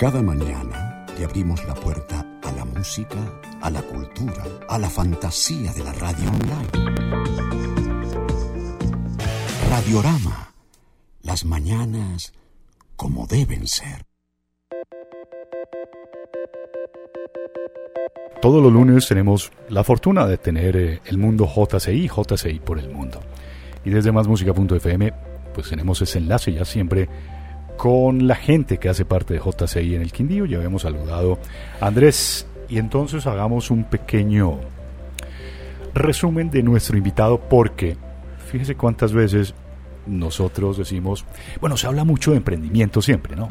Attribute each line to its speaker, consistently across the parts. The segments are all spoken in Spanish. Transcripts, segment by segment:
Speaker 1: Cada mañana te abrimos la puerta a la música, a la cultura, a la fantasía de la radio online. Radiorama. Las mañanas como deben ser.
Speaker 2: Todos los lunes tenemos la fortuna de tener eh, el mundo JCI, JCI por el mundo. Y desde másmusica.fm pues tenemos ese enlace ya siempre con la gente que hace parte de JCI en el Quindío. Ya habíamos saludado a Andrés y entonces hagamos un pequeño resumen de nuestro invitado porque fíjese cuántas veces nosotros decimos, bueno, se habla mucho de emprendimiento siempre, ¿no?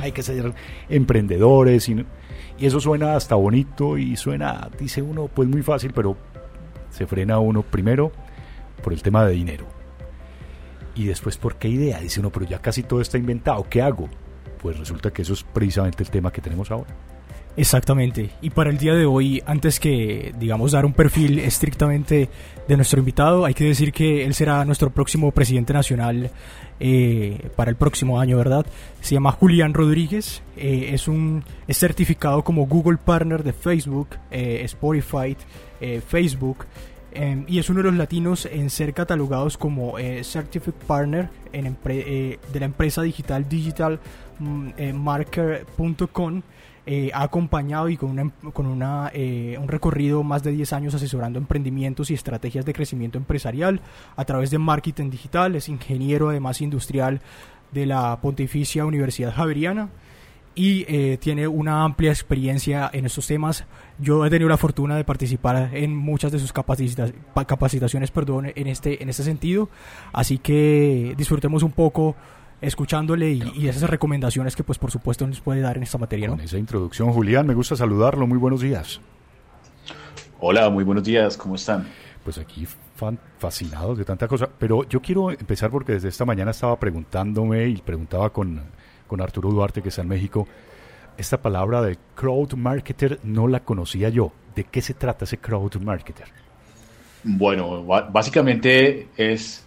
Speaker 2: Hay que ser emprendedores y, y, eso suena hasta bonito y suena, dice uno, pues muy fácil, pero se frena uno primero por el tema de dinero. Y después, ¿por qué idea? Dice uno, pero ya casi todo está inventado, ¿qué hago? Pues resulta que eso es precisamente el tema que tenemos ahora.
Speaker 3: Exactamente. Y para el día de hoy, antes que, digamos, dar un perfil estrictamente de nuestro invitado, hay que decir que él será nuestro próximo presidente nacional eh, para el próximo año, ¿verdad? Se llama Julián Rodríguez, eh, es un certificado como Google Partner de Facebook, eh, Spotify, Facebook Y es uno de los latinos en ser catalogados como eh, Partner en eh, de la empresa digital digitalmarker.com. Mm, eh, ha acompañado y con, una, con una, un recorrido más de 10 años asesorando emprendimientos y estrategias de crecimiento empresarial a través de marketing digital. Es ingeniero además industrial de la Pontificia Universidad Javeriana y eh, tiene una amplia experiencia en estos temas. Yo he tenido la fortuna de participar en muchas de sus capacitaciones perdón, en, este, en este sentido, así que disfrutemos un poco escuchándole y, esas recomendaciones que pues por supuesto nos puede dar en esta materia.
Speaker 2: Con esa introducción, Julián, me gusta saludarlo, muy buenos días.
Speaker 4: Hola, muy buenos días, ¿cómo están?
Speaker 2: Pues aquí fascinados de tanta cosa, pero yo quiero empezar porque desde esta mañana estaba preguntándome y preguntaba con con Arturo Duarte, que está en México. Esta palabra de crowd marketer no la conocía yo. ¿De qué se trata ese crowd marketer?
Speaker 4: Bueno, básicamente es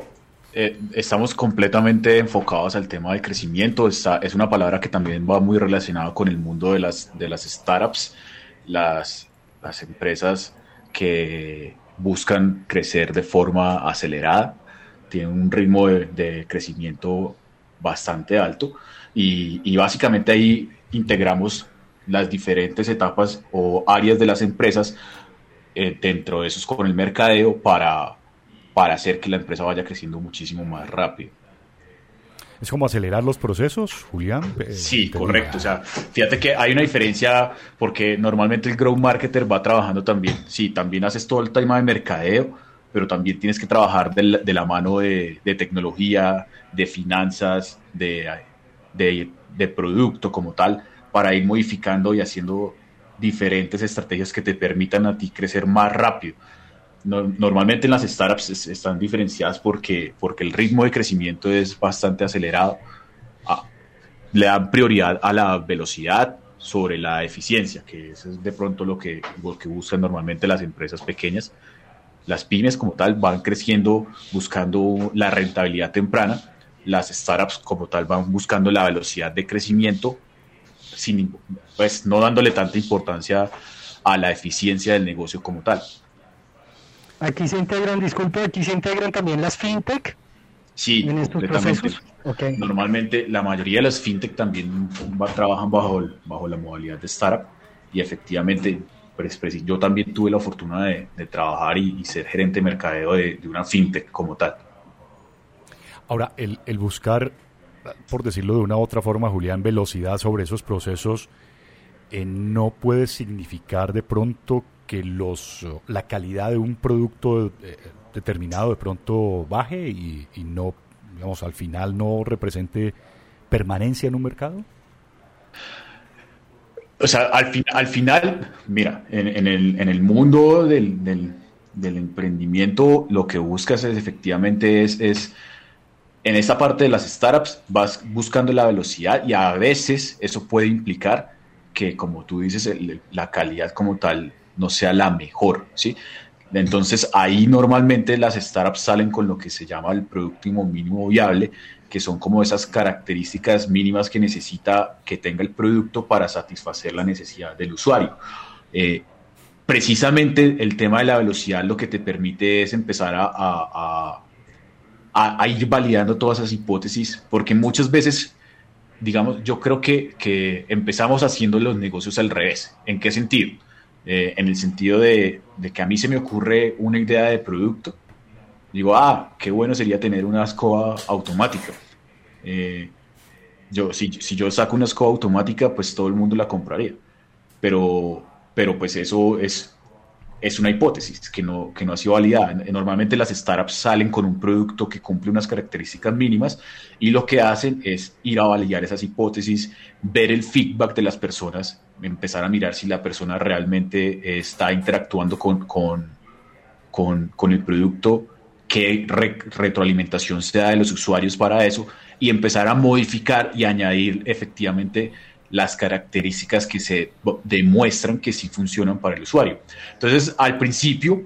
Speaker 4: eh, estamos completamente enfocados al tema del crecimiento. es una palabra que también va muy relacionada con el mundo de las, de las startups, las, las empresas que buscan crecer de forma acelerada, tienen un ritmo de, de crecimiento bastante alto y, básicamente ahí integramos las diferentes etapas o áreas de las empresas eh, dentro de esos con el mercadeo para, para hacer que la empresa vaya creciendo muchísimo más rápido.
Speaker 2: ¿Es como acelerar los procesos, Julián?
Speaker 4: Eh, sí, correcto. O sea, fíjate que hay una diferencia porque normalmente el growth marketer va trabajando también. Sí, también haces todo el tema de mercadeo, pero también tienes que trabajar de la, de la mano de, de, tecnología, de finanzas, de de, producto como tal para ir modificando y haciendo diferentes estrategias que te permitan a ti crecer más rápido. normalmente en las startups están diferenciadas porque, porque el ritmo de crecimiento es bastante acelerado. Ah, le dan prioridad a la velocidad sobre la eficiencia, que es de pronto lo que, lo que buscan normalmente las empresas pequeñas. Las pymes como tal van creciendo buscando la rentabilidad temprana las startups como tal van buscando la velocidad de crecimiento, sin, pues no dándole tanta importancia a la eficiencia del negocio como tal.
Speaker 5: Aquí se integran, disculpe, aquí se integran también las fintech.
Speaker 4: Sí, en estos procesos. Normalmente la mayoría de las fintech también trabajan bajo, bajo la modalidad de startup y efectivamente pues, pues, yo también tuve la fortuna de, trabajar y, ser gerente de mercadeo de, de una fintech como tal.
Speaker 2: Ahora, el, buscar, por decirlo de una u otra forma, Julián, velocidad sobre esos procesos eh, no puede significar de pronto que los la calidad de un producto eh, determinado de pronto baje y, no, digamos, al final no represente permanencia en un mercado?
Speaker 4: O sea, al, al final, mira, en, el, en el, mundo del, del, emprendimiento, lo que buscas es efectivamente es en esta parte de las startups vas buscando la velocidad y a veces eso puede implicar que, como tú dices, la calidad como tal no sea la mejor, ¿sí? Entonces ahí normalmente las startups salen con lo que se llama el producto mínimo viable, que son como esas características mínimas que necesita que tenga el producto para satisfacer la necesidad del usuario. Eh, precisamente el tema de la velocidad lo que te permite es empezar a, a, ir validando todas esas hipótesis, porque muchas veces, digamos, yo creo que, que empezamos haciendo los negocios al revés. ¿En qué sentido? Eh, en el sentido de, que a mí se me ocurre una idea de producto, digo, ah, qué bueno sería tener una escoba automática. Eh, yo, si, si, yo saco una escoba automática, pues todo el mundo la compraría. Pero, pero pues eso es, es una hipótesis que no, que no ha sido validada. Normalmente las startups salen con un producto que cumple unas características mínimas y lo que hacen es ir a validar esas hipótesis, ver el feedback de las personas empezar a mirar si la persona realmente está interactuando con, con, con, el producto, qué retroalimentación se da de los usuarios para eso y empezar a modificar y añadir efectivamente las características que se demuestran que sí funcionan para el usuario. Entonces, al principio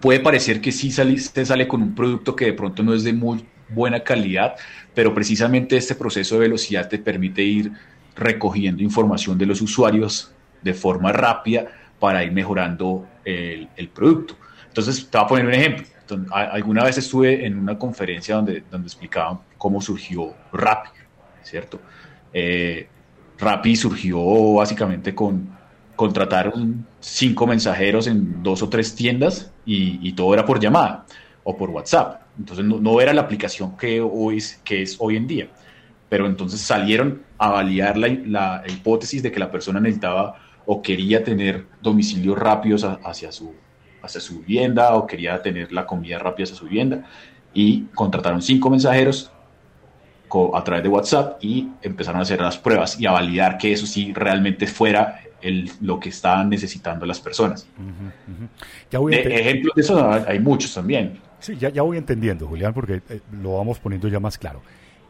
Speaker 4: puede parecer que sí sale, se sale con un producto que de pronto no es de muy buena calidad, pero precisamente este proceso de velocidad te permite ir recogiendo información de los usuarios de forma rápida para ir mejorando el, producto. Entonces, te voy a poner un ejemplo. alguna vez estuve en una conferencia donde, donde explicaban cómo surgió Rappi, ¿cierto? Eh, Rappi surgió básicamente con contratar cinco mensajeros en dos o tres tiendas y, todo era por llamada o por WhatsApp. Entonces no, era la aplicación que, hoy que es hoy en día pero entonces salieron a validar la, hipótesis de que la persona necesitaba o quería tener domicilios rápidos hacia su, hacia su vivienda o quería tener la comida rápida hacia su vivienda y contrataron cinco mensajeros a través de WhatsApp y empezaron a hacer las pruebas y a validar que eso sí realmente fuera el, lo que estaban necesitando las personas. ejemplos de eso hay muchos también.
Speaker 2: Sí, ya, ya voy entendiendo, Julián, porque eh, lo vamos poniendo ya más claro.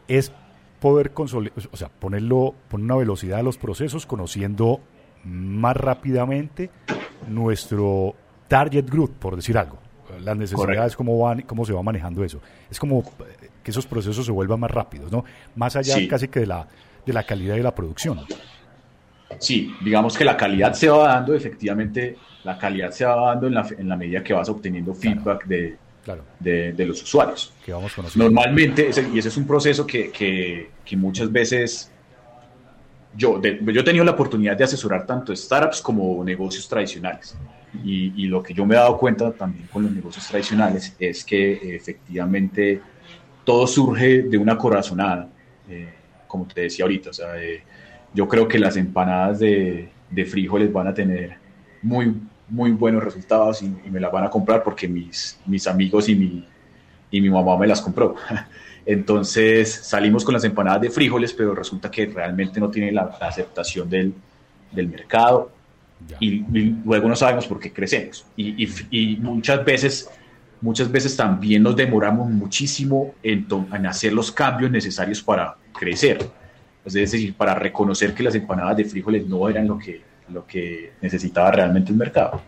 Speaker 2: Es poder consolidar, o sea, ponerlo, poner una velocidad a los procesos, conociendo más rápidamente nuestro target group, por decir algo. Las necesidades, cómo, van, cómo se va manejando eso. Es como eh, que esos procesos se vuelvan más rápidos, ¿no? Más allá casi que de la, de la calidad de la producción.
Speaker 4: Sí, digamos que la calidad se va dando, efectivamente, la calidad se va dando en la, en la medida que vas obteniendo feedback de, de, los usuarios. Normalmente, y ese es un proceso que, que, muchas veces yo, yo he tenido la oportunidad de asesorar tanto startups como negocios tradicionales. Y, lo que yo me he dado cuenta también con los negocios tradicionales es que efectivamente todo surge de una corazonada, eh, como te decía ahorita. O sea, yo creo que las empanadas de, de frijoles van a tener muy muy buenos resultados y, me las van a comprar porque mis, mis amigos y mi, y mi mamá me las compró. Entonces salimos con las empanadas de frijoles, pero resulta que realmente no tiene la, aceptación del, del mercado y, luego no sabemos por qué crecemos. Y, y, muchas veces muchas veces también nos demoramos muchísimo en, en, hacer los cambios necesarios para crecer. Es decir, para reconocer que las empanadas de frijoles no eran lo que, lo que necesitaba realmente el mercado.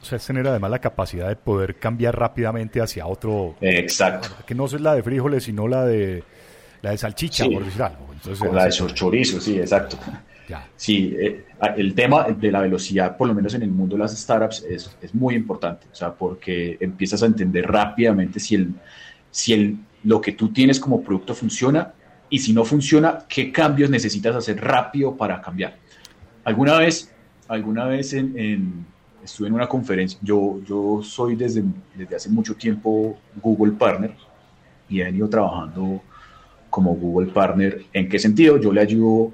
Speaker 2: O sea, es tener además la capacidad de poder cambiar rápidamente hacia otro.
Speaker 4: Exacto.
Speaker 2: Que no es la de frijoles, sino la de la de salchicha, por decir algo.
Speaker 4: Entonces, la de chorizo, sí, exacto. Ya. Sí, eh, el tema de la velocidad, por lo menos en el mundo de las startups, es, es, muy importante. O sea, porque empiezas a entender rápidamente si, el, si el, lo que tú tienes como producto funciona y si no funciona, qué cambios necesitas hacer rápido para cambiar. Alguna vez, alguna vez en, estuve en una conferencia, yo, yo soy desde, desde hace mucho tiempo Google Partner y he venido trabajando como Google Partner. ¿En qué sentido? Yo le ayudo,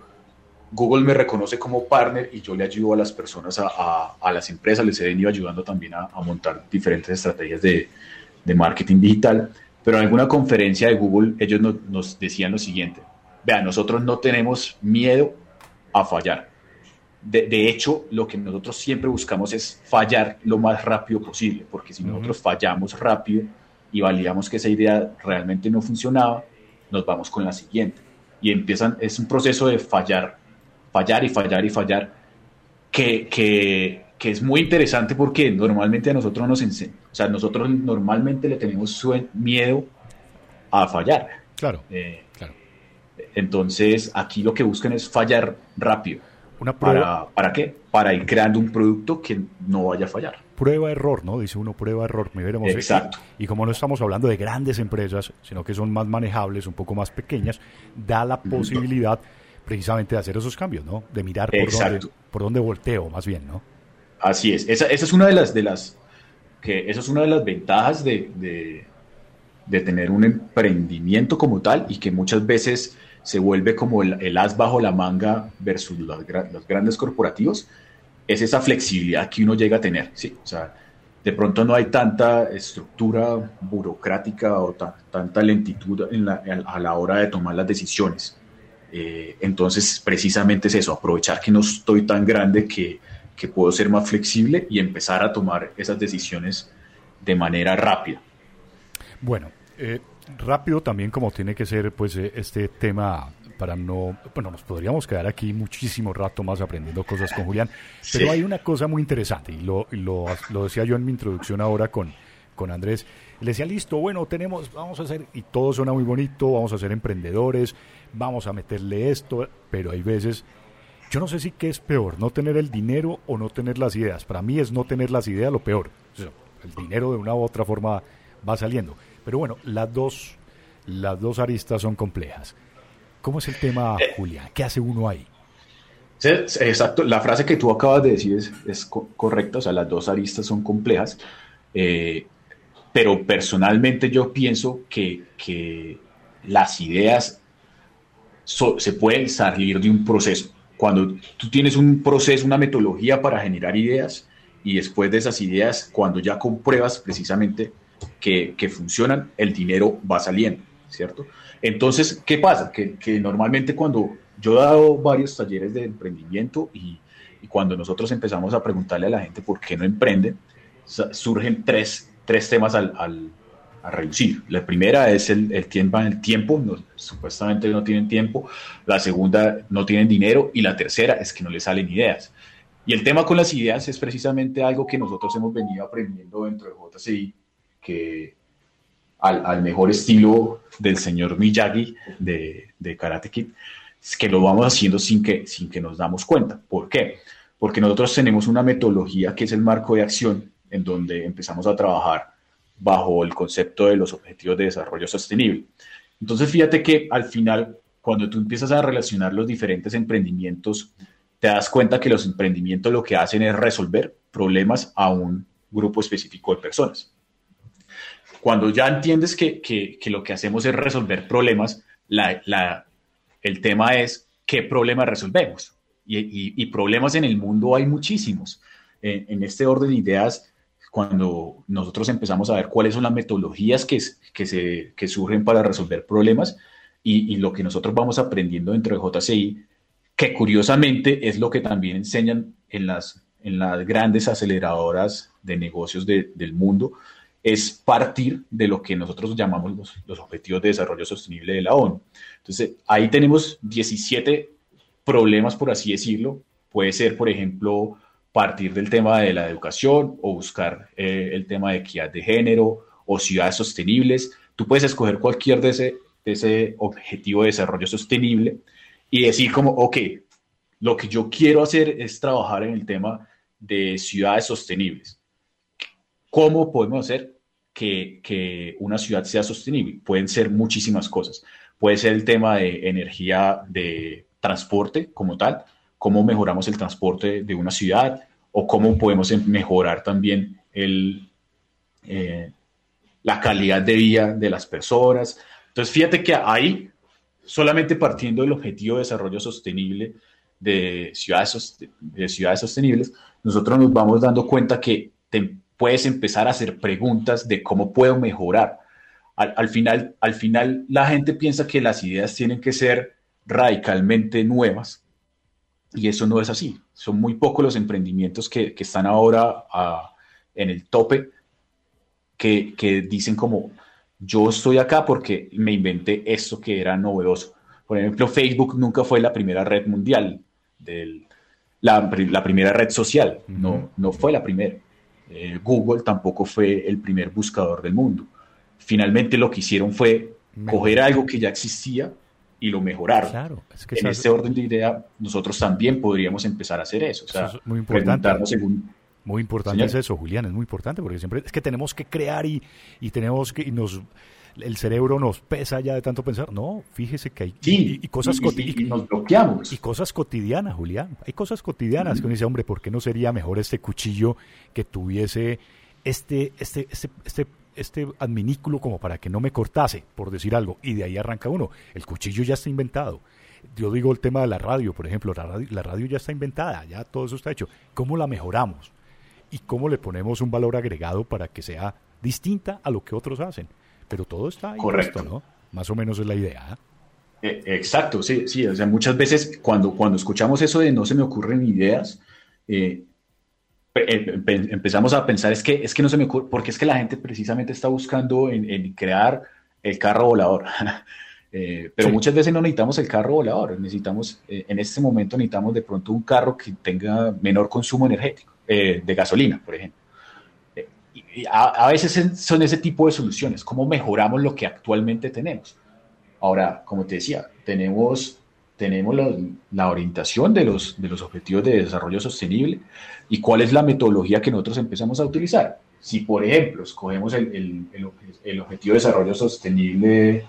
Speaker 4: Google me reconoce como partner y yo le ayudo a las personas, a, a, las empresas, les he venido ayudando también a, a montar diferentes estrategias de, de, marketing digital. Pero en alguna conferencia de Google ellos nos decían lo siguiente, vean, nosotros no tenemos miedo a fallar de, hecho, lo que nosotros siempre buscamos es fallar lo más rápido posible, porque si nosotros fallamos rápido y validamos que esa idea realmente no funcionaba, nos vamos con la siguiente. Y empiezan, es un proceso de fallar, fallar y fallar y fallar, que, que es muy interesante porque normalmente a nosotros nos enseñan, o sea, nosotros normalmente le tenemos miedo a fallar.
Speaker 2: Claro, eh, claro.
Speaker 4: Entonces, aquí lo que buscan es fallar rápido. Una prueba. ¿Para, ¿Para qué? Para ir creando un producto que no vaya a fallar.
Speaker 2: Prueba-error, ¿no? Dice uno, prueba-error. Veremos.
Speaker 4: Exacto.
Speaker 2: Y, como no estamos hablando de grandes empresas, sino que son más manejables, un poco más pequeñas, da la posibilidad precisamente de hacer esos cambios, ¿no? De mirar por, dónde, por dónde volteo, más bien, ¿no?
Speaker 4: Así es. Esa, esa, es una de las, de las que esa es una de las ventajas de, de, tener un emprendimiento como tal y que muchas veces se vuelve como el, as bajo la manga versus los, los, grandes corporativos, es esa flexibilidad que uno llega a tener. ¿sí? O sea, de pronto no hay tanta estructura burocrática o tanta lentitud en la, a la hora de tomar las decisiones. Eh, entonces, precisamente es eso, aprovechar que no estoy tan grande que, que puedo ser más flexible y empezar a tomar esas decisiones de manera rápida.
Speaker 2: Bueno, eh, rápido también como tiene que ser pues eh, este tema para no, bueno, nos podríamos quedar aquí muchísimo rato más aprendiendo cosas con Julián, pero hay una cosa muy interesante y lo, lo, lo, decía yo en mi introducción ahora con, con Andrés, le decía, listo, bueno, tenemos, vamos a hacer, y todo suena muy bonito, vamos a ser emprendedores, vamos a meterle esto, pero hay veces, yo no sé si qué es peor, no tener el dinero o no tener las ideas. Para mí es no tener las ideas lo peor. el dinero de una u otra forma va saliendo. Pero bueno, las dos, las dos aristas son complejas. ¿Cómo es el tema, eh. Julia? ¿Qué hace uno ahí?
Speaker 4: exacto, la frase que tú acabas de decir es, correcta, o sea, las dos aristas son complejas, eh, pero personalmente yo pienso que, que las ideas se pueden salir de un proceso. Cuando tú tienes un proceso, una metodología para generar ideas y después de esas ideas, cuando ya compruebas precisamente que, que funcionan, el dinero va saliendo, ¿cierto? Entonces, ¿qué pasa? Que, que, normalmente cuando yo he dado varios talleres de emprendimiento y, y, cuando nosotros empezamos a preguntarle a la gente por qué no emprende, surgen tres, tres temas al, a reducir. La primera es el, el tiempo, el tiempo supuestamente no tienen tiempo. La segunda, no tienen dinero. Y la tercera es que no les salen ideas. Y el tema con las ideas es precisamente algo que nosotros hemos venido aprendiendo dentro de JCI, que al, al mejor estilo del señor Miyagi de, de Karate Kid, es que lo vamos haciendo sin que, sin que nos damos cuenta. ¿Por qué? Porque nosotros tenemos una metodología que es el marco de acción en donde empezamos a trabajar bajo el concepto de los objetivos de desarrollo sostenible. Entonces, fíjate que al final, cuando tú empiezas a relacionar los diferentes emprendimientos, te das cuenta que los emprendimientos lo que hacen es resolver problemas a un grupo específico de personas. Cuando ya entiendes que, que, lo que hacemos es resolver problemas, la, la, el tema es qué problemas resolvemos. Y, y, problemas en el mundo hay muchísimos. En, en este orden de ideas, cuando nosotros empezamos a ver cuáles son las metodologías que, que, se, que surgen para resolver problemas y, y, lo que nosotros vamos aprendiendo dentro de JCI, que curiosamente es lo que también enseñan en las, en las grandes aceleradoras de negocios de, del mundo, es partir de lo que nosotros llamamos los, los, Objetivos de Desarrollo Sostenible de la ONU. Entonces, ahí tenemos 17 problemas, por así decirlo. Puede ser, por ejemplo, partir del tema de la educación o buscar eh, el tema de equidad de género o ciudades sostenibles. Tú puedes escoger cualquier de ese, de ese objetivo de desarrollo sostenible y decir como, ok, lo que yo quiero hacer es trabajar en el tema de ciudades sostenibles. ¿Cómo podemos hacer que, que una ciudad sea sostenible? Pueden ser muchísimas cosas. Puede ser el tema de energía de transporte como tal, cómo mejoramos el transporte de una ciudad o cómo podemos em, mejorar también eh, la calidad de vida de las personas. Entonces, fíjate que ahí, solamente partiendo del objetivo de desarrollo sostenible de ciudades, de ciudades sostenibles, nosotros nos vamos dando cuenta que puedes empezar a hacer preguntas de cómo puedo mejorar. Al, al, final, al final, la gente piensa que las ideas tienen que ser radicalmente nuevas y eso no es así. Son muy pocos los emprendimientos que, que están ahora en el tope que, que, dicen como, yo estoy acá porque me inventé esto que era novedoso. Por ejemplo, Facebook nunca fue la primera red mundial del, la, primera red social, no, no fue la primera. Eh, Google tampoco fue el primer buscador del mundo. Finalmente lo que hicieron fue coger algo que ya existía y lo mejoraron. Claro, en ese orden de idea, nosotros también podríamos empezar a hacer eso. O sea,
Speaker 2: muy importante. Según... Muy importante es eso, Julián, es muy importante porque siempre es que tenemos que crear y, y tenemos que y nos el cerebro nos pesa ya de tanto pensar. No, fíjese que hay
Speaker 4: y, cosas cotidianas.
Speaker 2: Y cosas cotidianas, Julián. Hay cosas cotidianas que uno dice, hombre, ¿por qué no sería mejor este cuchillo que tuviese este, este, este, este, este adminículo como para que no me cortase, por decir algo? Y de ahí arranca uno. El cuchillo ya está inventado. Yo digo el tema de la radio, por ejemplo, la radio, la radio ya está inventada, ya todo eso está hecho. ¿Cómo la mejoramos? ¿Y cómo le ponemos un valor agregado para que sea distinta a lo que otros hacen? pero todo está ahí
Speaker 4: Correcto.
Speaker 2: ¿no? Más o menos es la idea.
Speaker 4: Eh, exacto, sí, sí, o sea, muchas veces cuando, cuando escuchamos eso de no se me ocurren ideas, eh, empezamos a pensar es que, es que no se me ocurre, porque es que la gente precisamente está buscando en, crear el carro volador. pero muchas veces no necesitamos el carro volador, necesitamos, en este momento necesitamos de pronto un carro que tenga menor consumo energético, de gasolina, por ejemplo a, veces son ese tipo de soluciones, cómo mejoramos lo que actualmente tenemos. Ahora, como te decía, tenemos, tenemos la, orientación de los, de los objetivos de desarrollo sostenible y cuál es la metodología que nosotros empezamos a utilizar. Si, por ejemplo, escogemos el, el, objetivo de desarrollo sostenible,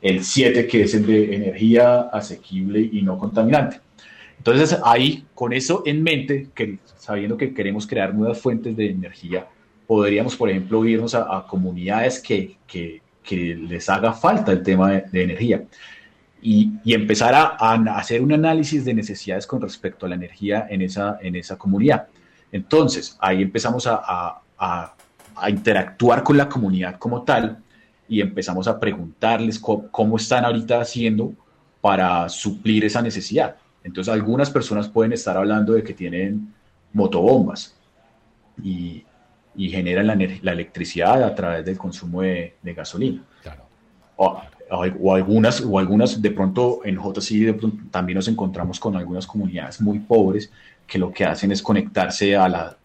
Speaker 4: el 7, que es el de energía asequible y no contaminante. Entonces, ahí, con eso en mente, que, sabiendo que queremos crear nuevas fuentes de energía, podríamos, por ejemplo, irnos a, comunidades que, que, que, les haga falta el tema de, energía y, y empezar a, a, hacer un análisis de necesidades con respecto a la energía en esa, en esa comunidad. Entonces, ahí empezamos a, a interactuar con la comunidad como tal y empezamos a preguntarles cómo, cómo están ahorita haciendo para suplir esa necesidad. Entonces, algunas personas pueden estar hablando de que tienen motobombas y, y generan la, la, electricidad a través del consumo de, de gasolina. Claro. O, o, algunas, o algunas, de pronto en JCI también nos encontramos con algunas comunidades muy pobres que lo que hacen es conectarse a, la,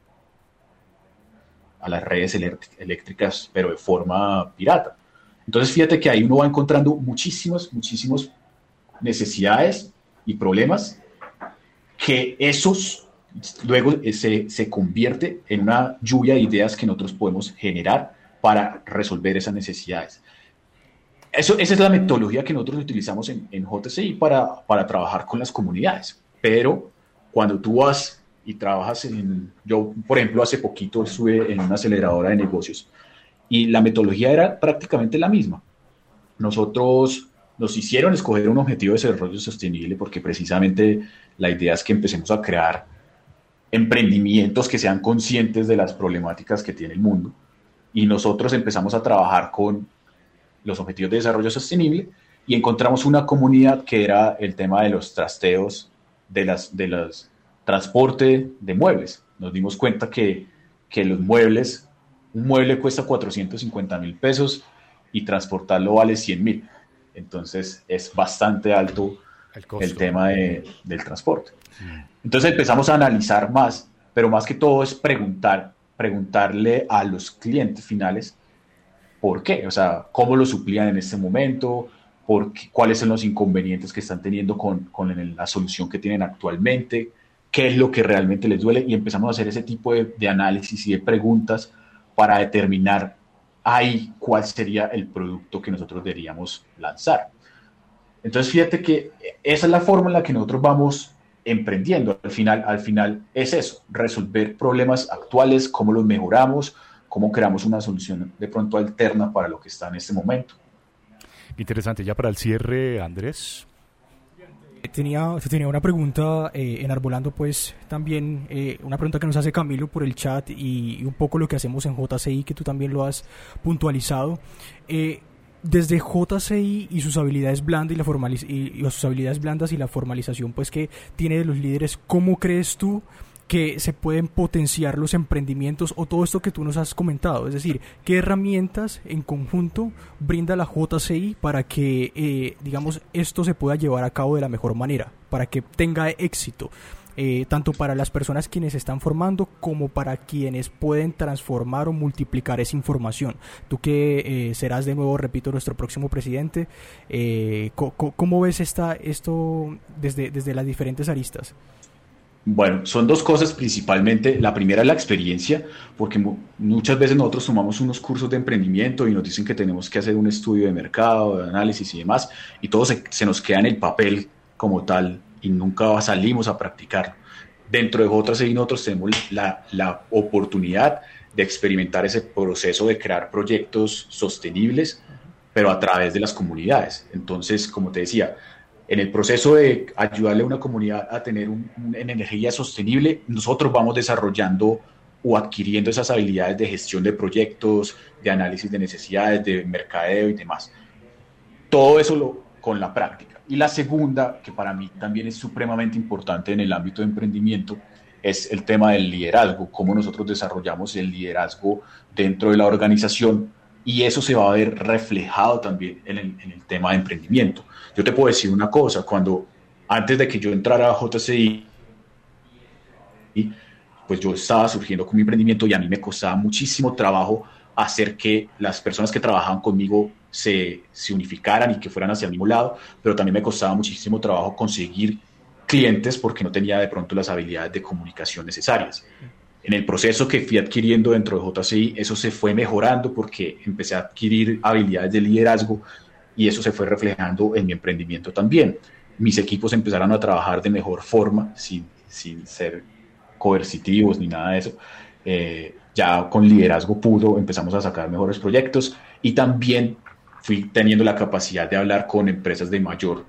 Speaker 4: a las redes eléctricas, pero de forma pirata. Entonces, fíjate que ahí uno va encontrando muchísimas, muchísimas necesidades y problemas que esos luego eh, se, se, convierte en una lluvia de ideas que nosotros podemos generar para resolver esas necesidades. Eso, esa es la metodología que nosotros utilizamos en, en JCI para, para trabajar con las comunidades. Pero cuando tú vas y trabajas en, yo por ejemplo hace poquito estuve en una aceleradora de negocios y la metodología era prácticamente la misma. Nosotros nos hicieron escoger un objetivo de desarrollo sostenible porque precisamente la idea es que empecemos a crear emprendimientos que sean conscientes de las problemáticas que tiene el mundo. Y nosotros empezamos a trabajar con los objetivos de desarrollo sostenible y encontramos una comunidad que era el tema de los trasteos, de las, de los transporte de muebles. Nos dimos cuenta que, que los muebles, un mueble cuesta 450 mil pesos y transportarlo vale 100 mil. Entonces es bastante alto el, tema de, del transporte. Entonces empezamos a analizar más, pero más que todo es preguntar, preguntarle a los clientes finales por qué, o sea, cómo lo suplían en este momento, cuáles son los inconvenientes que están teniendo con, con, la solución que tienen actualmente, qué es lo que realmente les duele y empezamos a hacer ese tipo de, de análisis y de preguntas para determinar ahí cuál sería el producto que nosotros deberíamos lanzar. Entonces, fíjate que esa es la forma en la que nosotros vamos emprendiendo. Al final, al final es eso, resolver problemas actuales, cómo los mejoramos, cómo creamos una solución de pronto alterna para lo que está en este momento.
Speaker 2: Interesante. Ya para el cierre, Andrés.
Speaker 3: Tenía, tenía una pregunta eh, enarbolando pues también eh, una pregunta que nos hace Camilo por el chat y, un poco lo que hacemos en JCI que tú también lo has puntualizado. Eh, desde JCI y sus habilidades blandas y, la y, sus habilidades blandas y la formalización pues que tiene de los líderes, ¿cómo crees tú que se pueden potenciar los emprendimientos o todo esto que tú nos has comentado? Es decir, ¿qué herramientas en conjunto brinda la JCI para que, eh, digamos, esto se pueda llevar a cabo de la mejor manera, para que tenga éxito? eh, tanto para las personas quienes están formando como para quienes pueden transformar o multiplicar esa información. Tú que eh, serás de nuevo, repito, nuestro próximo presidente, eh, ¿cómo, ves esta, esto desde, desde las diferentes aristas?
Speaker 4: Bueno, son dos cosas principalmente. La primera es la experiencia, porque muchas veces nosotros tomamos unos cursos de emprendimiento y nos dicen que tenemos que hacer un estudio de mercado, de análisis y demás, y todo se, nos queda en el papel como tal y nunca salimos a practicarlo. Dentro de otras y nosotros tenemos la, la oportunidad de experimentar ese proceso de crear proyectos sostenibles, pero a través de las comunidades. Entonces, como te decía, en el proceso de ayudarle a una comunidad a tener una energía sostenible, nosotros vamos desarrollando o adquiriendo esas habilidades de gestión de proyectos, de análisis de necesidades, de mercadeo y demás. Todo eso lo, con la práctica. Y la segunda, que para mí también es supremamente importante en el ámbito de emprendimiento, es el tema del liderazgo, cómo nosotros desarrollamos el liderazgo dentro de la organización y eso se va a ver reflejado también en el, tema de emprendimiento. Yo te puedo decir una cosa, cuando antes de que yo entrara a JCI, pues yo estaba surgiendo con mi emprendimiento y a mí me costaba muchísimo trabajo hacer que las personas que trabajaban conmigo se, se, unificaran y que fueran hacia el mismo lado, pero también me costaba muchísimo trabajo conseguir clientes porque no tenía de pronto las habilidades de comunicación necesarias. En el proceso que fui adquiriendo dentro de JCI, eso se fue mejorando porque empecé a adquirir habilidades de liderazgo y eso se fue reflejando en mi emprendimiento también. Mis equipos empezaron a trabajar de mejor forma, sin, sin ser coercitivos ni nada de eso. Eh, ya con liderazgo puro empezamos a sacar mejores proyectos y también fui teniendo la capacidad de hablar con empresas de mayor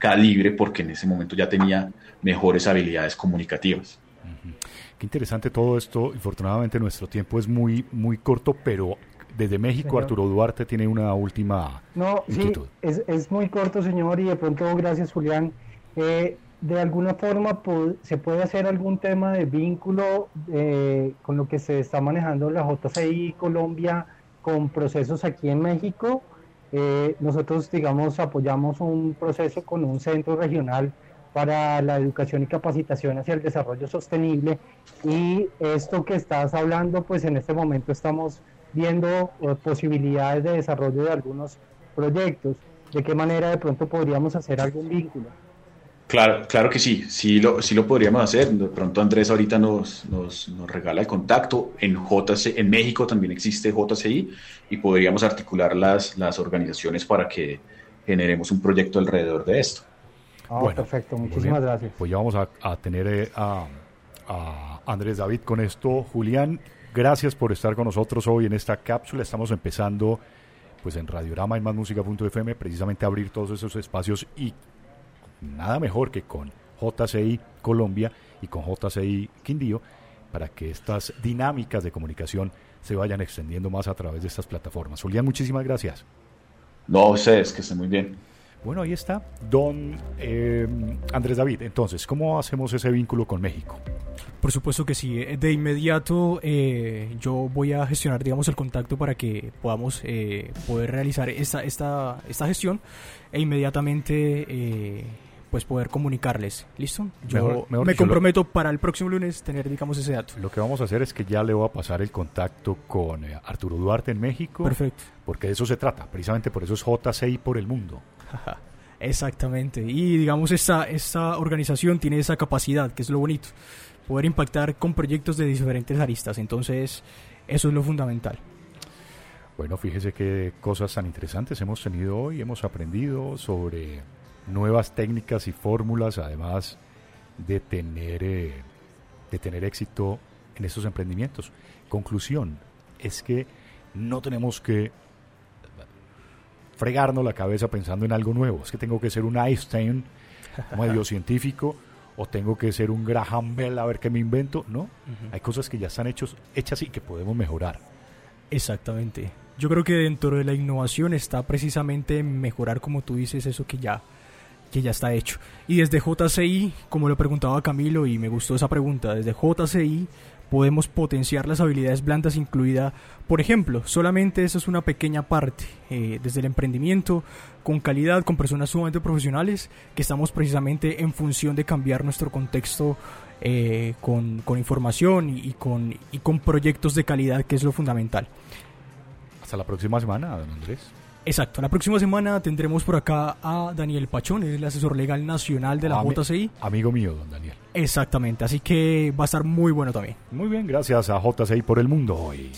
Speaker 4: calibre porque en ese momento ya tenía mejores habilidades comunicativas.
Speaker 2: Qué interesante todo esto. Infortunadamente nuestro tiempo es muy, muy corto, pero desde México, Arturo Duarte tiene una última
Speaker 5: no, Sí, es, es, muy corto, señor, y de pronto, gracias, Julián. Eh, de alguna forma se puede hacer algún tema de vínculo eh, con lo que se está manejando la JCI Colombia con procesos aquí en México. Eh, nosotros, digamos, apoyamos un proceso con un centro regional para la educación y capacitación hacia el desarrollo sostenible y esto que estás hablando, pues en este momento estamos viendo eh, posibilidades de desarrollo de algunos proyectos. ¿De qué manera de pronto podríamos hacer algún vínculo?
Speaker 4: Claro, claro que sí, sí lo, sí lo podríamos hacer. De pronto Andrés ahorita nos, nos, nos, regala el contacto. En, JC, en México también existe JCI y podríamos articular las, las organizaciones para que generemos un proyecto alrededor de esto.
Speaker 5: Ah, bueno, perfecto, muchísimas gracias.
Speaker 2: Pues ya vamos a, a tener eh, a, a Andrés David con esto. Julián, Gracias por estar con nosotros hoy en esta cápsula. Estamos empezando pues en Radiorama y Másmúsica.fm precisamente a abrir todos esos espacios y nada mejor que con JCI Colombia y con JCI Quindío para que estas dinámicas de comunicación se vayan extendiendo más a través de estas plataformas. Julián, muchísimas gracias.
Speaker 4: No, ustedes, que estén muy bien.
Speaker 2: Bueno, ahí está. Don eh, Andrés David, entonces, ¿cómo hacemos ese vínculo con México?
Speaker 3: Por supuesto que sí. De inmediato eh, yo voy a gestionar, digamos, el contacto para que podamos eh, poder realizar esta, esta, esta gestión e inmediatamente pues poder comunicarles. ¿Listo? Yo me comprometo para el próximo lunes tener, digamos, ese dato.
Speaker 2: Lo que vamos a hacer es que ya le voy a pasar el contacto con Arturo Duarte en México.
Speaker 3: Perfecto.
Speaker 2: Porque de eso se trata. Precisamente por eso es JCI por el mundo.
Speaker 3: Exactamente. Y digamos, esta, esta organización tiene esa capacidad, que es lo bonito, poder impactar con proyectos de diferentes aristas. Entonces, eso es lo fundamental.
Speaker 2: Bueno, fíjese qué cosas tan interesantes hemos tenido hoy. Hemos aprendido sobre nuevas técnicas y fórmulas, además de tener, eh, de tener éxito en estos emprendimientos. Conclusión, es que no tenemos que fregarnos la cabeza pensando en algo nuevo. Es que tengo que ser un Einstein medio científico o tengo que ser un Graham Bell a ver qué me invento. No, hay cosas que ya están hechos, hechas y que podemos mejorar.
Speaker 3: Exactamente. Yo creo que dentro de la innovación está precisamente mejorar, como tú dices, eso que ya que ya está hecho. Y desde JCI, como lo preguntaba Camilo y me gustó esa pregunta, desde JCI podemos potenciar las habilidades blandas incluida, por ejemplo, solamente eso es una pequeña parte, eh, desde el emprendimiento, con calidad, con personas sumamente profesionales, que estamos precisamente en función de cambiar nuestro contexto eh, con, información y, con, y con proyectos de calidad, que es lo fundamental.
Speaker 2: Hasta la próxima semana, don Andrés.
Speaker 3: Exacto, la próxima semana tendremos por acá a Daniel Pachón, el asesor legal nacional de la JCI.
Speaker 2: Amigo mío, don Daniel.
Speaker 3: Exactamente, así que va a estar muy bueno también.
Speaker 2: Muy bien, gracias a JCI por el mundo hoy.